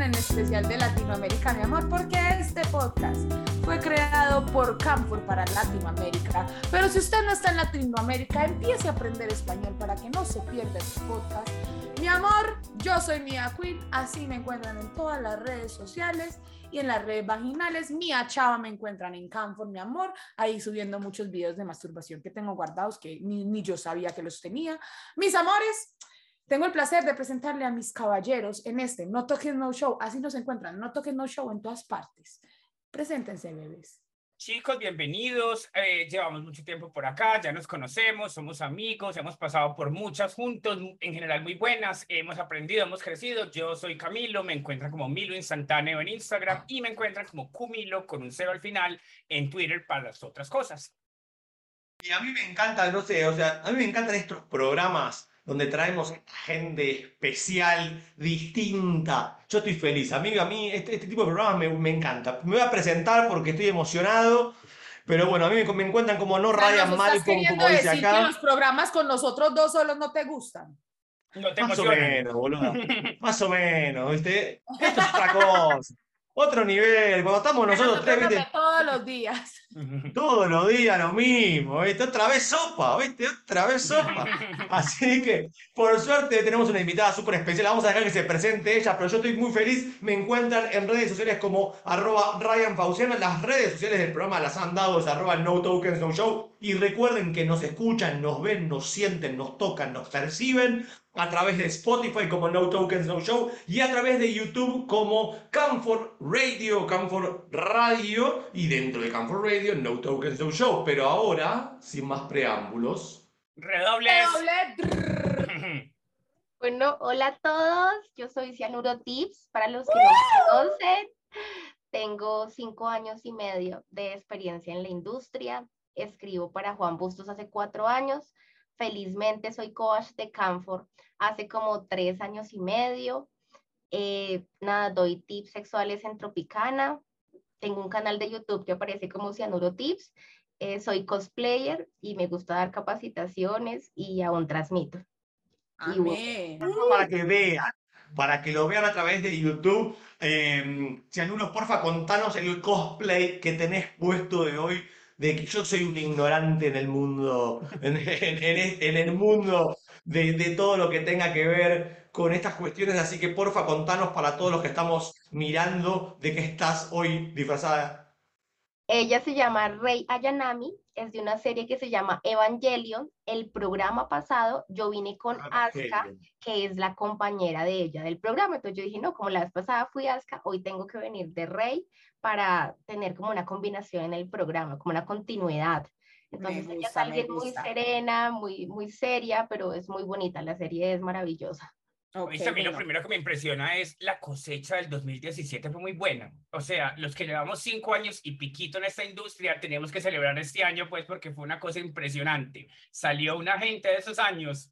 en especial de Latinoamérica, mi amor, porque este podcast fue creado por Camfor para Latinoamérica. Pero si usted no está en Latinoamérica, empiece a aprender español para que no se pierda este podcast. Mi amor, yo soy Mia Queen, así me encuentran en todas las redes sociales y en las redes vaginales. Mia Chava me encuentran en Camfor, mi amor, ahí subiendo muchos videos de masturbación que tengo guardados que ni, ni yo sabía que los tenía. Mis amores, tengo el placer de presentarle a mis caballeros en este No Toques No Show. Así nos encuentran, No Toques No Show en todas partes. Preséntense, bebés. Chicos, bienvenidos. Eh, llevamos mucho tiempo por acá, ya nos conocemos, somos amigos, hemos pasado por muchas juntos, en general muy buenas, hemos aprendido, hemos crecido. Yo soy Camilo, me encuentran como Milo Instantáneo en Instagram y me encuentran como Cumilo con un cero al final en Twitter para las otras cosas. Y a mí me encanta, no sé, o sea, a mí me encantan estos programas donde traemos gente especial, distinta. Yo estoy feliz. Amigo, a mí este, este tipo de programas me, me, encanta. Me voy a presentar porque estoy emocionado. Pero bueno, a mí me, me encuentran como no Ryan Malcolm, como dice acá. que los programas con nosotros dos solos no te gustan? No te Más o menos, boludo. Más o menos, ¿viste? Esto es otra cosa. Otro nivel. Cuando estamos nosotros tres, ¿viste? todos los días. Todos los días lo mismo, ¿viste? Otra vez sopa, ¿viste? Otra vez sopa. Así que, por suerte, tenemos una invitada súper especial. Vamos a dejar que se presente ella, pero yo estoy muy feliz. Me encuentran en redes sociales como arroba Ryan Fauciano. Las redes sociales del programa las han dado, es arroba No Tokens No Show. Y recuerden que nos escuchan, nos ven, nos sienten, nos tocan, nos perciben a través de Spotify como No Tokens No Show y a través de YouTube como Comfort Radio, Comfort Radio y dentro de Comfort Radio No Tokens No Show. Pero ahora, sin más preámbulos, Redobles. Doble. Bueno, hola a todos, yo soy Cianuro Tips, para los que no me conocen, tengo cinco años y medio de experiencia en la industria, escribo para Juan Bustos hace cuatro años, felizmente soy coach de Canfor hace como tres años y medio, Eh, nada, doy tips sexuales en Tropicana, tengo un canal de YouTube que aparece como Cianuro Tips, eh, soy cosplayer y me gusta dar capacitaciones y aún transmito. Y Amén. para que vean, para que lo vean a través de YouTube, eh, Cianuro, porfa, contanos el cosplay que tenés puesto de hoy, de que yo soy un ignorante en el mundo, en, el mundo de, de todo lo que tenga que ver con estas cuestiones, así que porfa, contanos para todos los que estamos mirando de qué estás hoy disfrazada. Ella se llama Rey Ayanami, es de una serie que se llama Evangelion. El programa pasado yo vine con Asuka, que es la compañera de ella del programa. Entonces yo dije, no, como la vez pasada fui Asuka, hoy tengo que venir de Rey para tener como una combinación en el programa, como una continuidad. Entonces ella es alguien muy serena, muy, muy seria, pero es muy bonita. La serie es maravillosa. Ok, Oíste, a mí lo bueno. primero que me impresiona es la cosecha del 2017 fue muy buena. O sea, los que llevamos cinco años y piquito en esta industria, teníamos que celebrar este año, pues, porque fue una cosa impresionante. Salió una gente de esos años.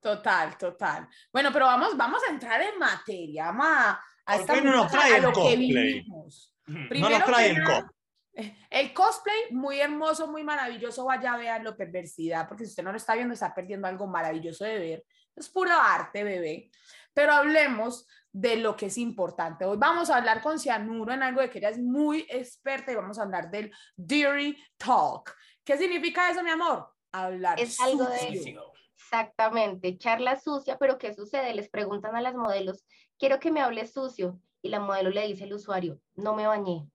Total, total. Bueno, pero vamos, vamos a entrar en materia. Vamos a, a ¿Por esta no nos trae a el lo que cosplay? vinimos. No Primero nos trae que el nada, cosplay. El cosplay, muy hermoso, muy maravilloso. Vaya a verlo, perversidad, porque si usted no lo está viendo, está perdiendo algo maravilloso de ver. Es puro arte, bebé. Pero hablemos de lo que es importante. Hoy vamos a hablar con Cianuro en algo de que ella es muy experta y vamos a hablar del Dirty Talk. ¿Qué significa eso, mi amor? Hablar Es algo de-. Exactamente, charla sucia, pero ¿qué sucede? Les preguntan a las modelos, quiero que me hables sucio. Y la modelo le dice al usuario, no me bañé.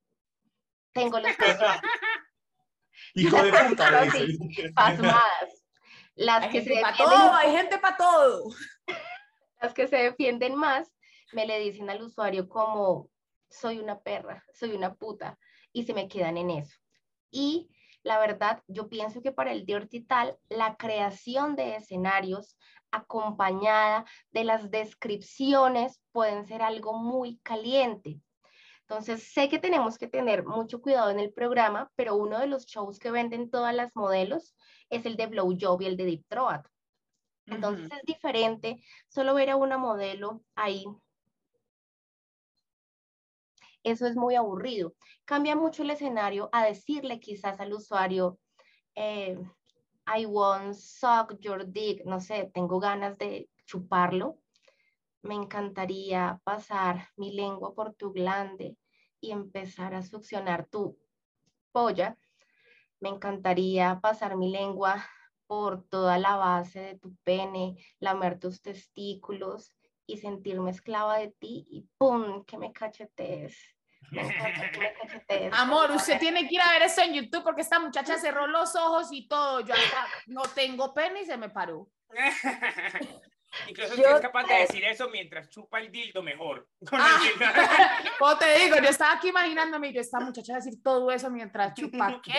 Tengo los pies Hijo de puta, le Sí, dice. pasmadas. Las Hay que, se para todo, hay gente para todo. las que se defienden más me le dicen al usuario como, soy una perra, soy una puta, y se me quedan en eso. Y la verdad, yo pienso que para el Dirty Tal, la creación de escenarios acompañada de las descripciones pueden ser algo muy caliente. Entonces, sé que tenemos que tener mucho cuidado en el programa, pero uno de los shows que venden todas las modelos es el de Blowjob y el de Deep Throat. Entonces es diferente solo ver a una modelo ahí. Eso es muy aburrido. Cambia mucho el escenario a decirle quizás al usuario, eh, I want suck your dick, no sé, tengo ganas de chuparlo. Me encantaría pasar mi lengua por tu glande y empezar a succionar tu polla. Me encantaría pasar mi lengua por toda la base de tu pene, lamer tus testículos y sentirme esclava de ti y ¡pum! que me cachetees. Me encanta que me cachetees. Amor, usted tiene que ir a ver esto en YouTube porque esta muchacha cerró los ojos y todo. Yo hasta no tengo pene y se me paró. Incluso si Yo es capaz de decir eso mientras chupa el dildo mejor. Ah. el. Como te digo, yo estaba aquí imaginándome y yo, esta muchacha decir todo eso mientras chupa. ¿Qué?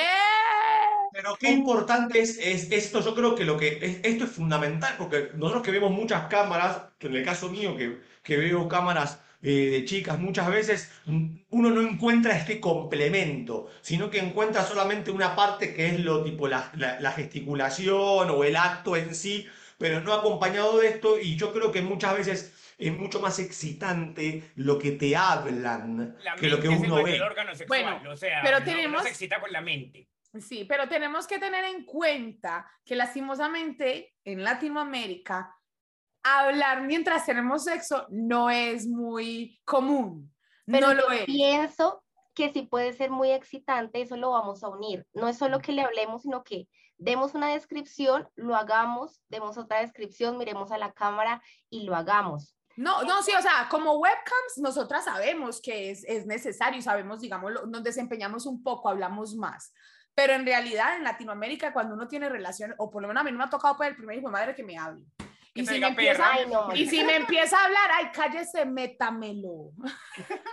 Pero qué importante es, es esto, yo creo que lo que es- esto es fundamental, porque nosotros que vemos muchas cámaras, en el caso mío que, que veo cámaras eh, de chicas muchas veces, uno no encuentra este complemento, sino que encuentra solamente una parte que es lo tipo la, la- la gesticulación o el acto en sí, pero no acompañado de esto, y yo creo que muchas veces es mucho más excitante lo que te hablan La que lo que el uno ve. órgano sexual, Bueno, o sea, pero no- tenemos- se excita con la mente. Sí, pero tenemos que tener en cuenta que lastimosamente en Latinoamérica hablar mientras tenemos sexo no es muy común. Pero no lo es. pienso que sí puede ser muy excitante, eso lo vamos a unir. No es solo que le hablemos, sino que demos una descripción, lo hagamos, demos otra descripción, miremos a la cámara y lo hagamos. No, no, sí, o sea, como webcams, nosotras sabemos que es, es necesario sabemos, digamos, lo- nos desempeñamos un poco, hablamos más. Pero en realidad, en Latinoamérica, cuando uno tiene relación, o por lo menos a mí no me ha tocado por el primer hijo de madre que me hable. Que Y si, me empieza. Ay, no, y si me empieza a hablar, ay, cállese, métamelo.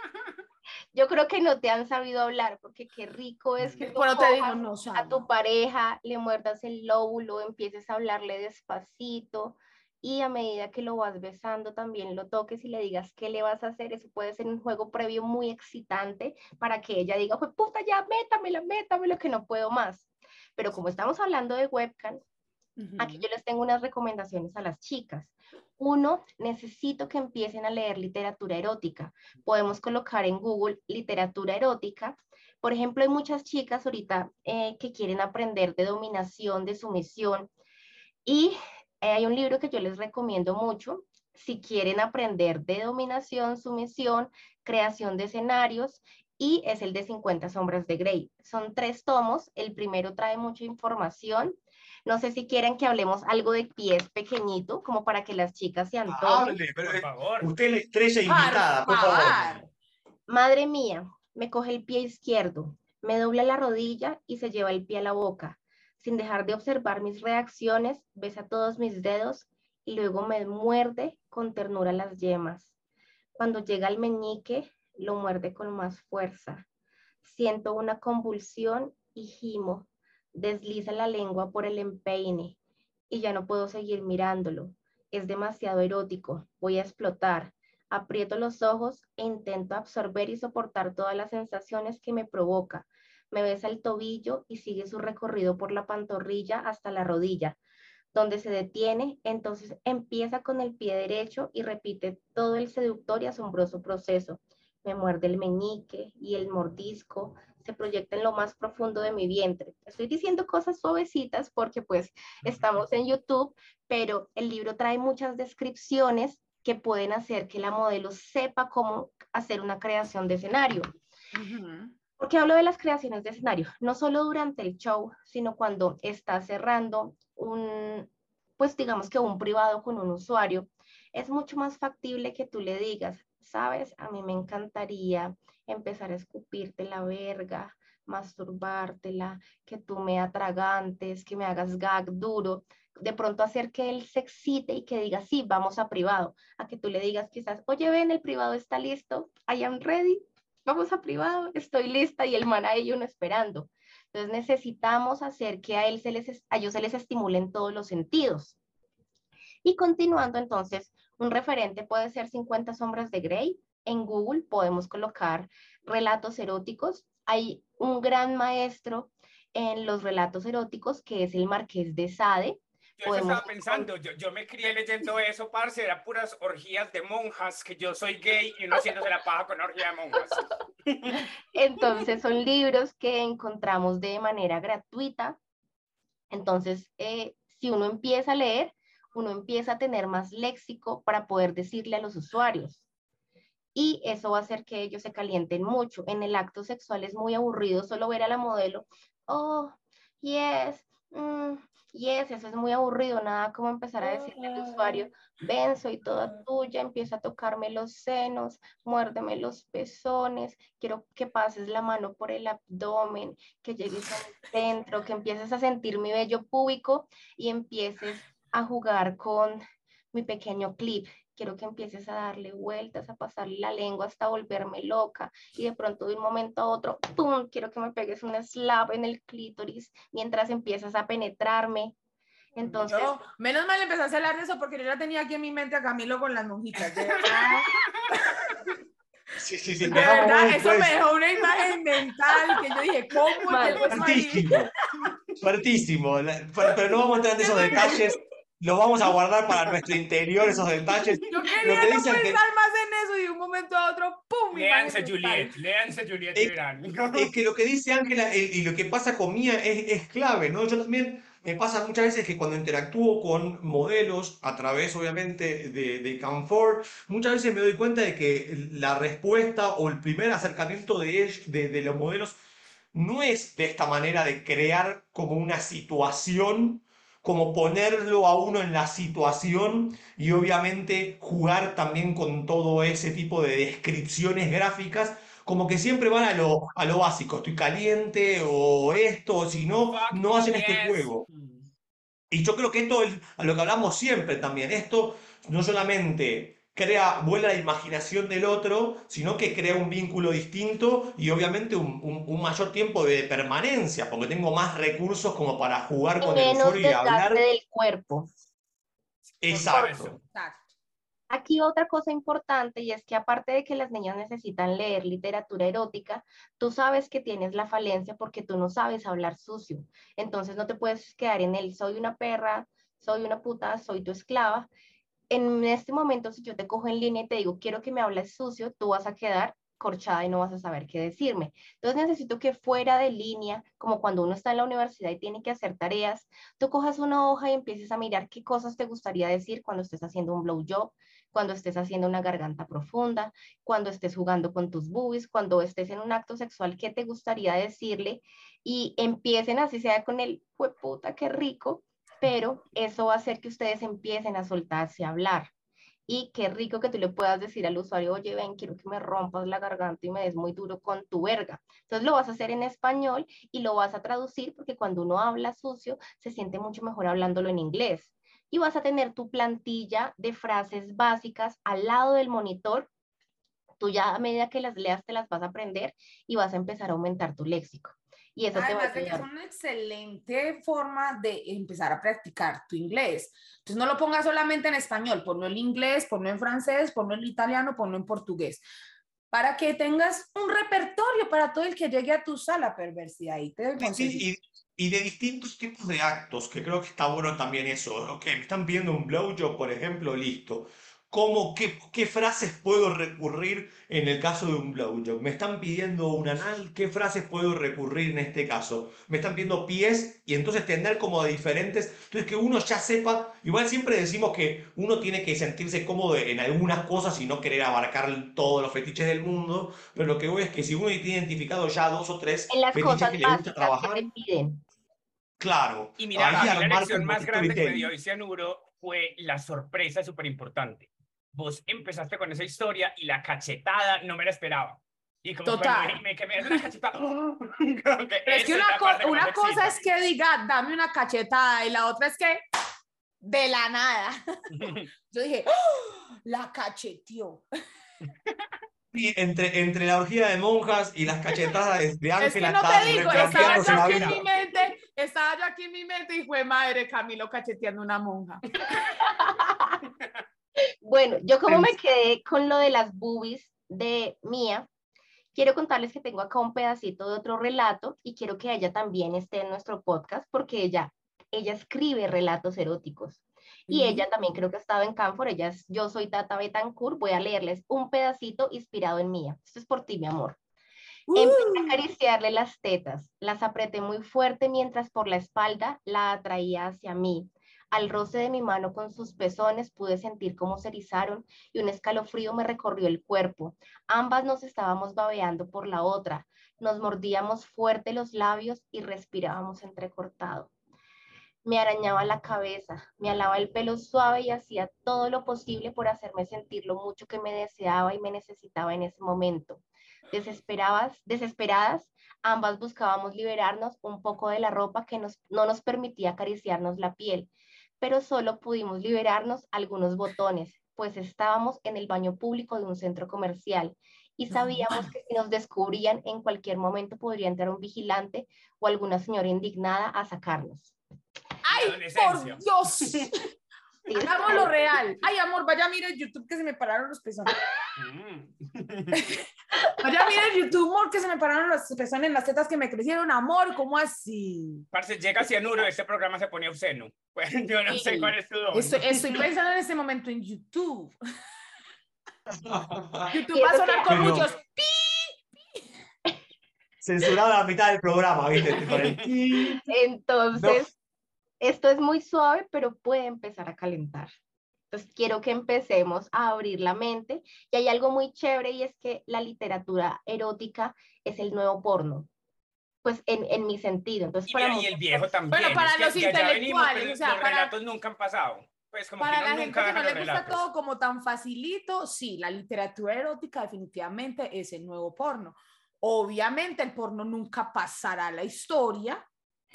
yo creo que no te han sabido hablar, porque qué rico es que te digo, no a tu pareja, le muerdas el lóbulo, empieces a hablarle despacito y a medida que lo vas besando también lo toques y le digas qué le vas a hacer. Eso puede ser un juego previo muy excitante para que ella diga, pues puta, ya métamela, métamelo, que no puedo más. Pero como estamos hablando de webcam, Aquí yo les tengo unas recomendaciones a las chicas. Uno, necesito que empiecen a leer literatura erótica. Podemos colocar en Google literatura erótica. Por ejemplo, hay muchas chicas ahorita eh, que quieren aprender de dominación, de sumisión. Y eh, hay un libro que yo les recomiendo mucho. Si quieren aprender de dominación, sumisión, creación de escenarios, y es el de 50 sombras de Grey. Son tres tomos. El primero trae mucha información. No sé si quieren que hablemos algo de pies pequeñito, como para que las chicas se antojen. Hable, pero Por favor. usted es la estrella invitada, por favor. favor. Madre mía, me coge el pie izquierdo, me dobla la rodilla y se lleva el pie a la boca. Sin dejar de observar mis reacciones, besa todos mis dedos y luego me muerde con ternura las yemas. Cuando llega al meñique, lo muerde con más fuerza. Siento una convulsión y gimo. Desliza la lengua por el empeine y ya no puedo seguir mirándolo. Es demasiado erótico. Voy a explotar. Aprieto los ojos e intento absorber y soportar todas las sensaciones que me provoca. Me besa el tobillo y sigue su recorrido por la pantorrilla hasta la rodilla, donde se detiene, entonces empieza con el pie derecho y repite todo el seductor y asombroso proceso. Me muerde el meñique y el mordisco se proyecta en lo más profundo de mi vientre. Estoy diciendo cosas suavecitas porque pues estamos en YouTube, pero el libro trae muchas descripciones que pueden hacer que la modelo sepa cómo hacer una creación de escenario. Ujú. ¿Por qué hablo de las creaciones de escenario? No solo durante el show, sino cuando está cerrando un, pues digamos que un privado con un usuario, es mucho más factible que tú le digas, sabes, a mí me encantaría empezar a escupirte la verga, masturbártela, que tú me atragantes, que me hagas gag duro, de pronto hacer que él se excite y que diga, sí, vamos a privado, a que tú le digas quizás, oye, ven, el privado está listo, I am ready, vamos a privado, estoy lista y el man ahí uno esperando. Entonces necesitamos hacer que a, él se les, a ellos se les estimulen todos los sentidos. Y continuando entonces, un referente puede ser 50 sombras de Grey. En Google podemos colocar relatos eróticos. Hay un gran maestro en los relatos eróticos que es el Marqués de Sade. Yo eso estaba pensando, yo, yo me crié leyendo eso, parce, eran puras orgías de monjas, que yo soy gay y uno haciéndose la paja con orgía de monjas. Entonces son libros que encontramos de manera gratuita. Entonces, eh, si uno empieza a leer, uno empieza a tener más léxico para poder decirle a los usuarios. Y eso va a hacer que ellos se calienten mucho. En el acto sexual es muy aburrido solo ver a la modelo, oh, yes, mm, yes, eso es muy aburrido, nada como empezar a decirle al usuario, ven, soy toda tuya, empieza a tocarme los senos, muérdeme los pezones, quiero que pases la mano por el abdomen, que llegues al centro, que empieces a sentir mi vello púbico y empieces a jugar con mi pequeño clip. Quiero que empieces a darle vueltas, a pasarle la lengua hasta volverme loca y de pronto de un momento a otro, ¡pum! Quiero que me pegues un slap en el clítoris mientras empiezas a penetrarme. Entonces, Yo, menos mal empezaste a hablar de eso porque yo ya tenía aquí en mi mente a Camilo con las monjitas. De verdad, Sí, sí, sí. de verdad, eso me dejó una imagen mental que yo dije, ¿cómo ahí? Fuertísimo. Fuertísimo. Pero no vamos a entrar en esos detalles. Los vamos a guardar para nuestro interior, esos detalles. Yo Lo quería que no dicen que- pensar más en eso y de un momento a otro, ¡pum! Imagen Juliet, léanse Juliet verán. Es que lo que dice Ángela y lo que pasa con Mía es, es clave, ¿no? Yo también me pasa muchas veces que cuando interactúo con modelos a través, obviamente, de, de Canfor, muchas veces me doy cuenta de que la respuesta o el primer acercamiento de, de los modelos no es de esta manera de crear como una situación, como ponerlo a uno en la situación y obviamente jugar también con todo ese tipo de descripciones gráficas, como que siempre van a lo, a lo básico, estoy caliente o esto, o si no, no hacen este juego. Y yo creo que esto es a lo que hablamos siempre también. Esto no solamente crea, vuela la imaginación del otro, sino que crea un vínculo distinto y obviamente un, un- un mayor tiempo de permanencia, porque tengo más recursos como para jugar y con el usuario y hablar. del cuerpo. Exacto. Exacto. Aquí otra cosa importante y es que aparte de que las niñas necesitan leer literatura erótica, tú sabes que tienes la falencia porque tú no sabes hablar sucio. Entonces no te puedes quedar en el soy una perra, soy una puta, soy tu esclava. En este momento, si yo te cojo en línea y te digo, quiero que me hables sucio, tú vas a quedar corchada y no vas a saber qué decirme. Entonces necesito que fuera de línea, como cuando uno está en la universidad y tiene que hacer tareas, tú cojas una hoja y empieces a mirar qué cosas te gustaría decir cuando estés haciendo un blowjob, cuando estés haciendo una garganta profunda, cuando estés jugando con tus boobies, cuando estés en un acto sexual, qué te gustaría decirle y empiecen así sea con el puta, qué rico, pero eso va a hacer que ustedes empiecen a soltarse a hablar. Y qué rico que tú le puedas decir al usuario, oye, ven, quiero que me rompas la garganta y me des muy duro con tu verga. Entonces lo vas a hacer en español y lo vas a traducir porque cuando uno habla sucio, se siente mucho mejor hablándolo en inglés. Y vas a tener tu plantilla de frases básicas al lado del monitor. Tú ya a medida que las leas te las vas a aprender y vas a empezar a aumentar tu léxico. Y eso te va a Además de que es una excelente forma de empezar a practicar tu inglés. Entonces no lo pongas solamente en español, ponlo en inglés, ponlo en francés, ponlo en italiano, ponlo en portugués. Para que tengas un repertorio para todo el que llegue a tu sala perversidad. Ahí te sí, y, y de distintos tipos de actos, que creo que está bueno también eso. Ok, me están pidiendo un blowjob, por ejemplo, listo. ¿Cómo, qué, qué frases puedo recurrir en el caso de un blowjob? ¿Me están pidiendo un anal? ¿Qué frases puedo recurrir en este caso? ¿Me están pidiendo pies? Y entonces tener como de diferentes... Entonces que uno ya sepa, igual siempre decimos que uno tiene que sentirse cómodo en algunas cosas y no querer abarcar todos los fetiches del mundo, pero lo que voy es que si uno tiene identificado ya dos o tres En las fetiches cosas que le gusta que trabajar, piden. Claro, Y mira, la lección más grande que me dio Cianuro fue la sorpresa súper importante. Vos empezaste con esa historia y la cachetada no me la esperaba. Y como Total. cuando me, que me una cachetada. que Pero es que una, co- una cosa es que diga, dame una cachetada, y la otra es que de la nada. Yo dije, ¡Oh! la cacheteó. Y entre, entre la orgía de monjas y las cachetadas de, de Es que Ángela no te digo, estaba yo la aquí en mi mente, estaba yo aquí en mi mente y fue madre Camilo cacheteando una monja. Bueno, yo como me quedé con lo de las boobies de Mía, quiero contarles que tengo acá un pedacito de otro relato y quiero que ella también esté en nuestro podcast porque ella, ella escribe relatos eróticos. Y ella también creo que ha estado en Canfor, ella es Yo Soy Tata Betancourt, voy a leerles un pedacito inspirado en Mía. Esto es por ti, mi amor. Empecé a Uh, acariciarle las tetas, las apreté muy fuerte mientras por la espalda la atraía hacia mí. Al roce de mi mano con sus pezones pude sentir cómo se erizaron y un escalofrío me recorrió el cuerpo. Ambas nos estábamos babeando por la otra. Nos mordíamos fuerte los labios y respirábamos entrecortado. Me arañaba la cabeza, me alaba el pelo suave y hacía todo lo posible por hacerme sentir lo mucho que me deseaba y me necesitaba en ese momento. Desesperadas, desesperadas, ambas buscábamos liberarnos un poco de la ropa que nos, no nos permitía acariciarnos la piel, pero solo pudimos liberarnos algunos botones, pues estábamos en el baño público de un centro comercial y sabíamos que si nos descubrían en cualquier momento podría entrar un vigilante o alguna señora indignada a sacarnos. ¡Ay, por Dios! Hagamos lo real. Ay, amor, vaya, mire YouTube que se me pararon los pezones. Mm. vaya, mire YouTube, amor, que se me pararon los pezones en las tetas que me crecieron. Amor, ¿cómo así? Parce, llega cianuro, este programa se pone obsceno. Pues yo no sé cuál es tu don. Estoy, estoy pensando en este momento en YouTube. YouTube va a sonar con muchos pi, Censurado la mitad del programa, ¿viste? Entonces, esto es muy suave, pero puede empezar a calentar. Entonces, quiero que empecemos a abrir la mente. Y hay algo muy chévere y es que la literatura erótica es el nuevo porno. Pues en, en mi sentido. Entonces, y, para y el viejo también. Bueno, para los intelectuales. o sea, los para... relatos nunca han pasado. Pues como para que la nunca gente que no le gusta relatos. todo como tan facilito, sí, la literatura erótica definitivamente es el nuevo porno. Obviamente el porno nunca pasará a la historia,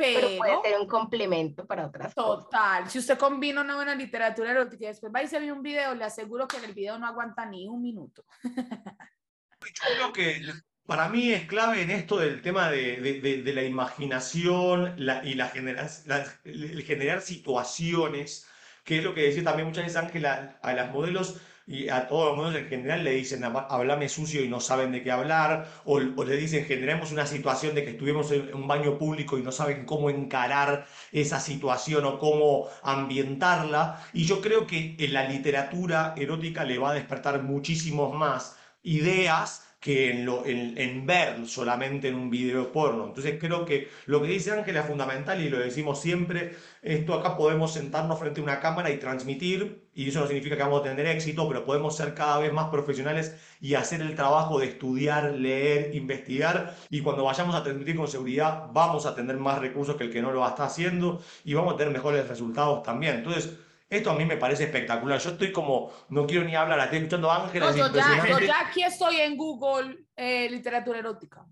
pero, pero puede ser un complemento para otras total. cosas. Si usted combina una buena literatura erótica y después va y se ve un video, le aseguro que en el video no aguanta ni un minuto. Yo creo que para mí es clave en esto del tema de, de, de, de la imaginación la, y la genera, la, el generar situaciones, que es lo que decía también muchas veces Ángela a las modelos y a todos los modelos en general le dicen hablame sucio y no saben de qué hablar, o, o, le dicen generemos una situación de que estuvimos en un baño público y no saben cómo encarar esa situación o cómo ambientarla. Y yo creo que en la literatura erótica le va a despertar muchísimos más ideas que en, lo, en, en, ver solamente en un video porno. Entonces creo que lo que dice Ángela es fundamental y lo decimos siempre, esto acá podemos sentarnos frente a una cámara y transmitir, y eso no significa que vamos a tener éxito, pero podemos ser cada vez más profesionales y hacer el trabajo de estudiar, leer, investigar, y cuando vayamos a transmitir con seguridad vamos a tener más recursos que el que no lo está haciendo y vamos a tener mejores resultados también. Entonces, esto a mí me parece espectacular. Yo estoy como, no quiero ni hablar, estoy escuchando a Ángela. No, yo, ya, yo ya aquí estoy en Google eh, literatura erótica.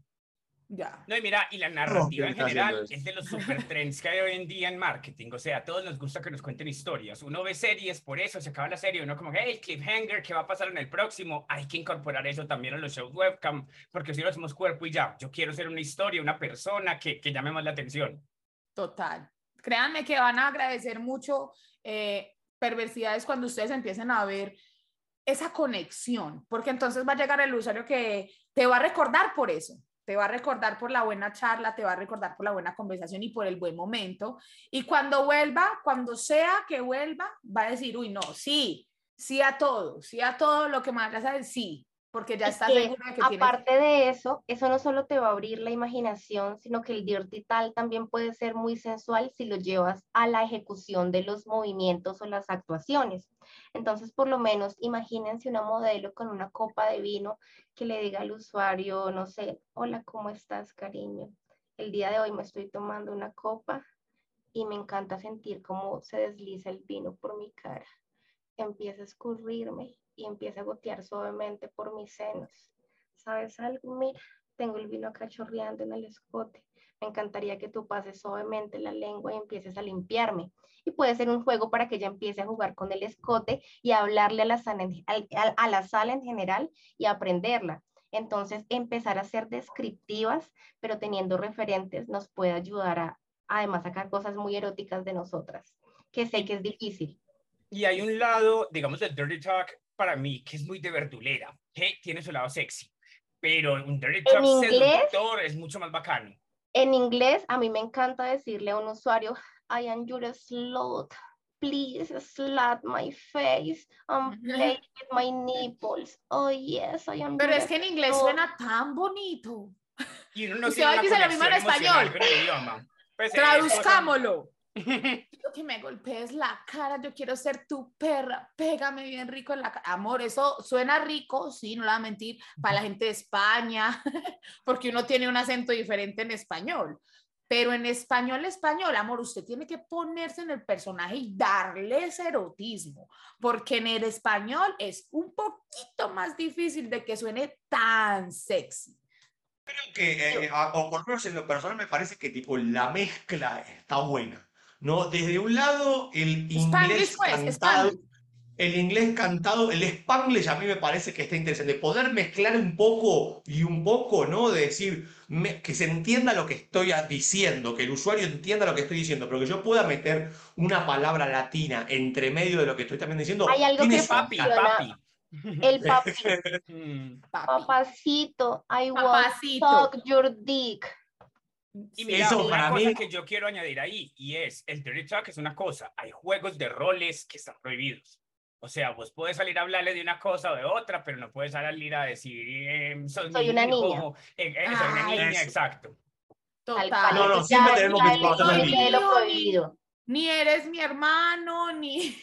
Ya. No, y mira, y la narrativa en general es de los super trends que hay hoy en día en marketing. O sea, a todos nos gusta que nos cuenten historias. Uno ve series, por eso se acaba la serie. Uno como, hey, cliffhanger, ¿qué va a pasar en el próximo? Hay que incorporar eso también a los shows webcam, porque si no hacemos cuerpo y ya, yo quiero ser una historia, una persona que, que llame más la atención. Total. Créanme que van a agradecer mucho eh, perversidades cuando ustedes empiecen a ver esa conexión, porque entonces va a llegar el usuario que te va a recordar por eso, te va a recordar por la buena charla, te va a recordar por la buena conversación y por el buen momento. Y cuando vuelva, cuando sea que vuelva, va a decir, uy, no, sí, sí a todo, sí a todo lo que me decir, sí, porque ya estás segura que aparte tienes... de eso, eso no solo te va a abrir la imaginación, sino que el dirty tal también puede ser muy sensual si lo llevas a la ejecución de los movimientos o las actuaciones. Entonces, por lo menos, imagínense una modelo con una copa de vino que le diga al usuario, no sé, hola, ¿cómo estás, cariño? El día de hoy me estoy tomando una copa y me encanta sentir cómo se desliza el vino por mi cara. Empieza a escurrirme y empieza a gotear suavemente por mis senos. ¿Sabes algo? Mira, tengo el vino acá chorreando en el escote. Me encantaría que tú pases suavemente la lengua y empieces a limpiarme. Y puede ser un juego para que ella empiece a jugar con el escote y a hablarle a la sala en, a, a la sala en general y a aprenderla. Entonces, empezar a ser descriptivas, pero teniendo referentes, nos puede ayudar a, además, sacar cosas muy eróticas de nosotras, que sé que es difícil. Y hay un lado, digamos, del Dirty Talk para mí que es muy de verdulera, que tiene su lado sexy, pero un Dirty Talk seductor es mucho más bacano. En inglés, a mí me encanta decirle a un usuario, I am your slut, please slut my face and play with my nipples. Oh, yes, I am Pero es que en inglés slut. suena tan bonito. Y uno no Usted va a decir lo mismo en español. Pues Traduzcámoslo. Quiero que me golpees la cara, yo quiero ser tu perra, pégame bien rico en la cara. Amor, eso suena rico, sí, no la voy a mentir, para la gente de España, porque uno tiene un acento diferente en español. Pero en español, español, amor, usted tiene que ponerse en el personaje y darle ese erotismo, porque en el español es un poquito más difícil de que suene tan sexy. Creo que, eh, a- o por lo menos en lo personal, me parece que tipo la mezcla está buena. ¿No? Desde un lado, el inglés pues, cantado, el inglés cantado, el spanglish a mí me parece que está interesante. Poder mezclar un poco y un poco, ¿no? De decir, me- que se entienda lo que estoy diciendo, que el usuario entienda lo que estoy diciendo, pero que yo pueda meter una palabra latina entre medio de lo que estoy también diciendo. Hay algo tiene que Papi, papi. El papi, Mm. Papacito, I want suck your dick. Y mira, Eso una para cosa mí- que yo quiero añadir ahí, y es, el dirty talk es una cosa, hay juegos de roles que están prohibidos. O sea, vos puedes salir a hablarle de una cosa o de otra, pero no puedes salir a decir, eh, sos Soy mi una hijo, eh, eh, soy una niña, exacto. Tal Total. No, no, siempre tenemos que prohibido. Ni eres mi hermano, ni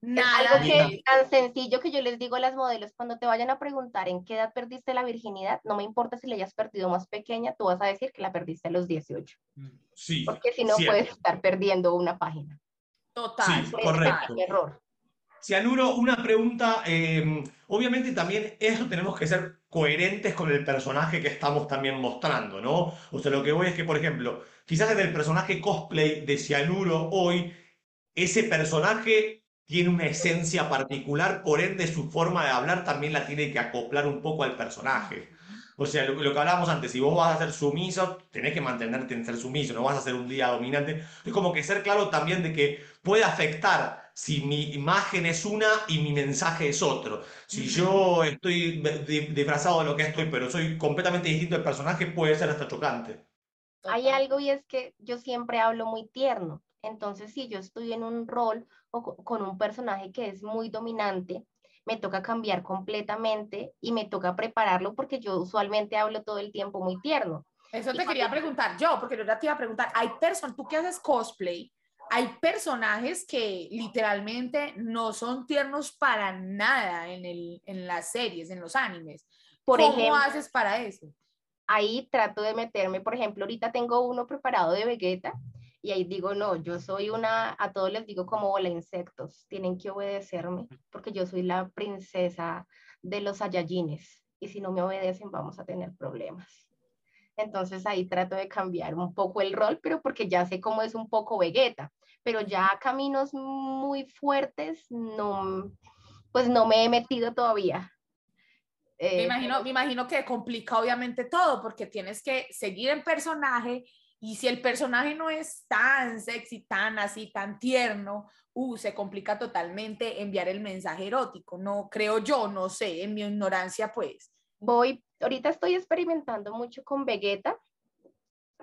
nada. algo que tan sencillo que yo les digo a las modelos cuando te vayan a preguntar en qué edad perdiste la virginidad, no me importa si la hayas perdido más pequeña, tú vas a decir que la perdiste a los 18, Sí, porque si no cierto. puedes estar perdiendo una página. Total. Sí, correcto. Un error. Cianuro, una pregunta. eh, obviamente también eso tenemos que ser coherentes con el personaje que estamos también mostrando, ¿no? O sea, lo que voy es que, por ejemplo, quizás en el personaje cosplay de Cianuro hoy, ese personaje tiene una esencia particular, por ende su forma de hablar también la tiene que acoplar un poco al personaje. O sea, lo, lo que hablábamos antes, si vos vas a ser sumiso, tenés que mantenerte en ser sumiso, no vas a ser un día dominante. Es como que ser claro también de que puede afectar si mi imagen es una y mi mensaje es otro. Si yo estoy di- disfrazado de lo que estoy, pero soy completamente distinto al personaje, puede ser hasta chocante. Hay algo y es que yo siempre hablo muy tierno. Entonces, si yo estoy en un rol o co- con un personaje que es muy dominante, me toca cambiar completamente y me toca prepararlo porque yo usualmente hablo todo el tiempo muy tierno. Eso Y te quería cuando- preguntar yo, porque yo ya te iba a preguntar, hay personas, tú que haces cosplay, hay personajes que literalmente no son tiernos para nada en, el, en las series, en los animes. Por ¿Cómo ejemplo, haces para eso? ahí trato de meterme, por ejemplo, ahorita tengo uno preparado de Vegeta y ahí digo, no, yo soy una, a todos les digo como hola insectos, tienen que obedecerme porque yo soy la princesa de los Saiyajines y si no me obedecen vamos a tener problemas. Entonces ahí trato de cambiar un poco el rol, pero porque ya sé cómo es un poco Vegeta, pero ya caminos muy fuertes, no, pues no me he metido todavía. Me Eh, imagino, me imagino que complica obviamente todo, porque tienes que seguir en personaje y si el personaje no es tan sexy, tan así, tan tierno, uh, se complica totalmente enviar el mensaje erótico. No creo yo, no sé, en mi ignorancia pues. voy, ahorita estoy experimentando mucho con Vegeta.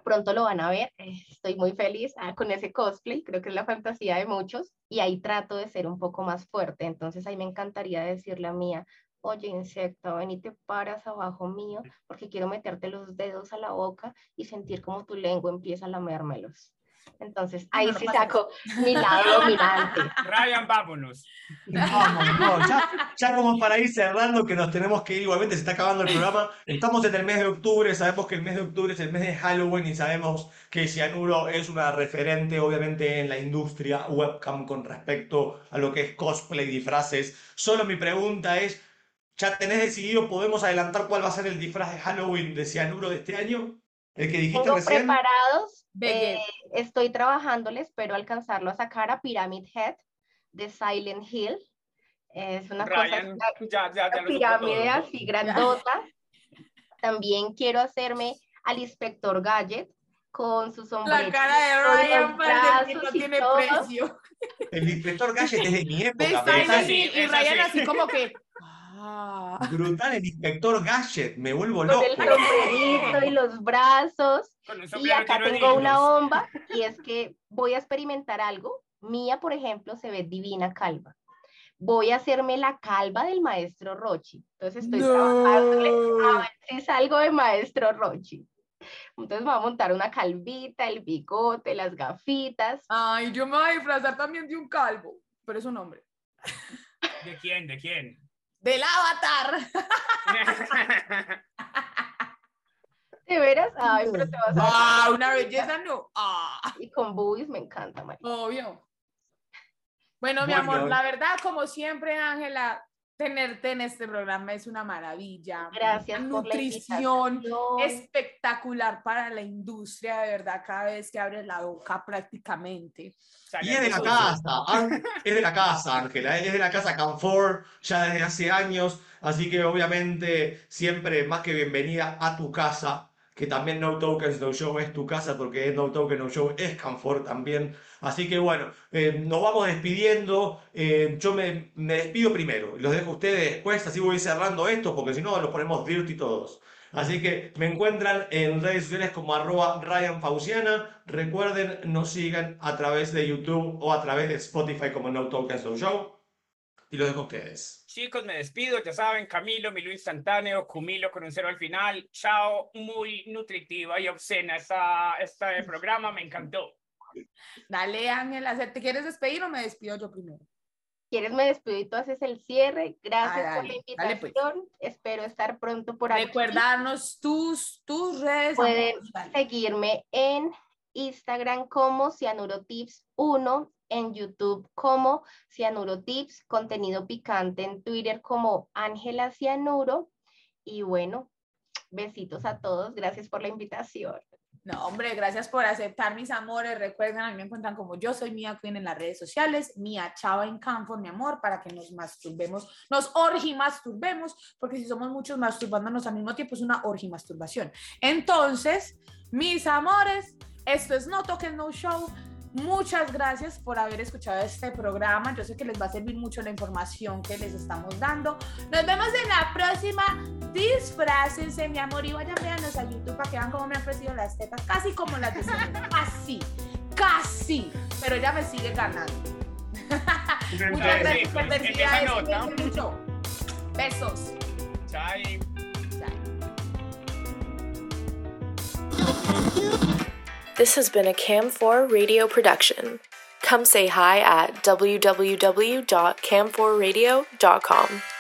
Pronto lo van a ver. Estoy muy feliz ah, con ese cosplay. Creo que es la fantasía de muchos. Y ahí trato de ser un poco más fuerte. Entonces ahí me encantaría decirle a Mía, oye, insecto, ven y te paras abajo mío porque quiero meterte los dedos a la boca y sentir como tu lengua empieza a lamérmelos. Entonces ahí no sí pasa saco mi lado dominante. Ryan, vámonos. Vamos, no, ya, ya como para ir cerrando, que nos tenemos que ir, igualmente se está acabando el programa. Estamos en el mes de octubre, sabemos que el mes de octubre es el mes de Halloween y sabemos que Cianuro es una referente, obviamente, en la industria webcam con respecto a lo que es cosplay, disfraces. Solo mi pregunta es, ¿ya tenés decidido, podemos adelantar cuál va a ser el disfraz de Halloween de Cianuro de este año? ¿El que dijiste Tengo recién? preparados, eh, estoy trabajando, espero alcanzarlo a sacar a Pyramid Head de Silent Hill. Es una Ryan, cosa, ya, ya, ya pirámide así grandota. También quiero hacerme al inspector Gadget con su La sombrero. cara de Ryan que no tiene todo. precio. El inspector Gadget es de mi De época, pero Silent Hill y Ryan así como que... ah. brutal el inspector Gadget, me vuelvo Con loco. el sombrerito y los brazos. Y acá tengo una bomba y es que voy a experimentar algo. Mía, por ejemplo, se ve divina calva. Voy a hacerme la calva del maestro Rochi. Entonces estoy trabajándole a ver si salgo de maestro Rochi. Entonces me voy a montar una calvita, el bigote, las gafitas. Ay, yo me voy a disfrazar también de un calvo, pero es un hombre. ¿De quién? ¿De quién? Del avatar. ¿De veras? Ay, pero te vas a... Ah, una belleza no. Ah, Y con boobies me encanta, María. obvio. Bueno, mi amor, la verdad, como siempre, Ángela, tenerte en este programa es una maravilla. Gracias Una por la nutrición espectacular para la industria, de verdad, cada vez que abres la boca prácticamente. Y es de la casa, es de la casa, Ángela, es de la casa Canfor, ya desde hace años, así que obviamente siempre más que bienvenida a tu casa, que también No Tokens No Show es tu casa, porque No Token No Show es Canfor también. Así que bueno, eh, nos vamos despidiendo, eh, yo me, me despido primero, los dejo a ustedes después, así voy cerrando esto, porque si no los ponemos dirty todos. Así que me encuentran en redes sociales como arroba Ryan Fauciana. Recuerden, nos sigan a través de YouTube o a través de Spotify como No Tokens No Show. Y los dejo a ustedes. Chicos, me despido, ya saben, Camilo, Milo instantáneo, Cumilo con un cero al final. Chao, muy nutritiva y obscena esta, este programa, me encantó. Dale, Ángela, ¿te quieres despedir o me despido yo primero? ¿Quieres me despido y tú haces el cierre? Gracias Ah, por la dale, pues. invitación. Espero estar pronto por aquí. Recuerdarnos tus, tus redes. Pueden seguirme en Instagram como Cianurotips 1, en YouTube como Cianurotips, contenido picante en Twitter como Ángela Cianuro. Y bueno, besitos a todos. Gracias por la invitación. No, hombre, gracias por aceptar mis amores. Recuerden, a mí me encuentran como yo soy Mía Queen en las redes sociales, Mía Chava en Campo, mi amor, para que nos masturbemos, nos orgi masturbemos, porque si somos muchos masturbándonos al mismo tiempo es una orgi masturbación. Entonces, mis amores, esto es No Token No Show. Muchas gracias por haber escuchado este programa. Yo sé que les va a servir mucho la información que les estamos dando. Nos vemos en la próxima. Disfrácense, mi amor, y vayan véanos a YouTube para que vean cómo me han crecido las tetas, casi como las de Selena. Casi, casi. Pero ella me sigue ganando. Muchas gracias por cuídense mucho. Besos. Chai. Chao. This has been a Cam4 radio production. Come say hi at www.cam4radio.com.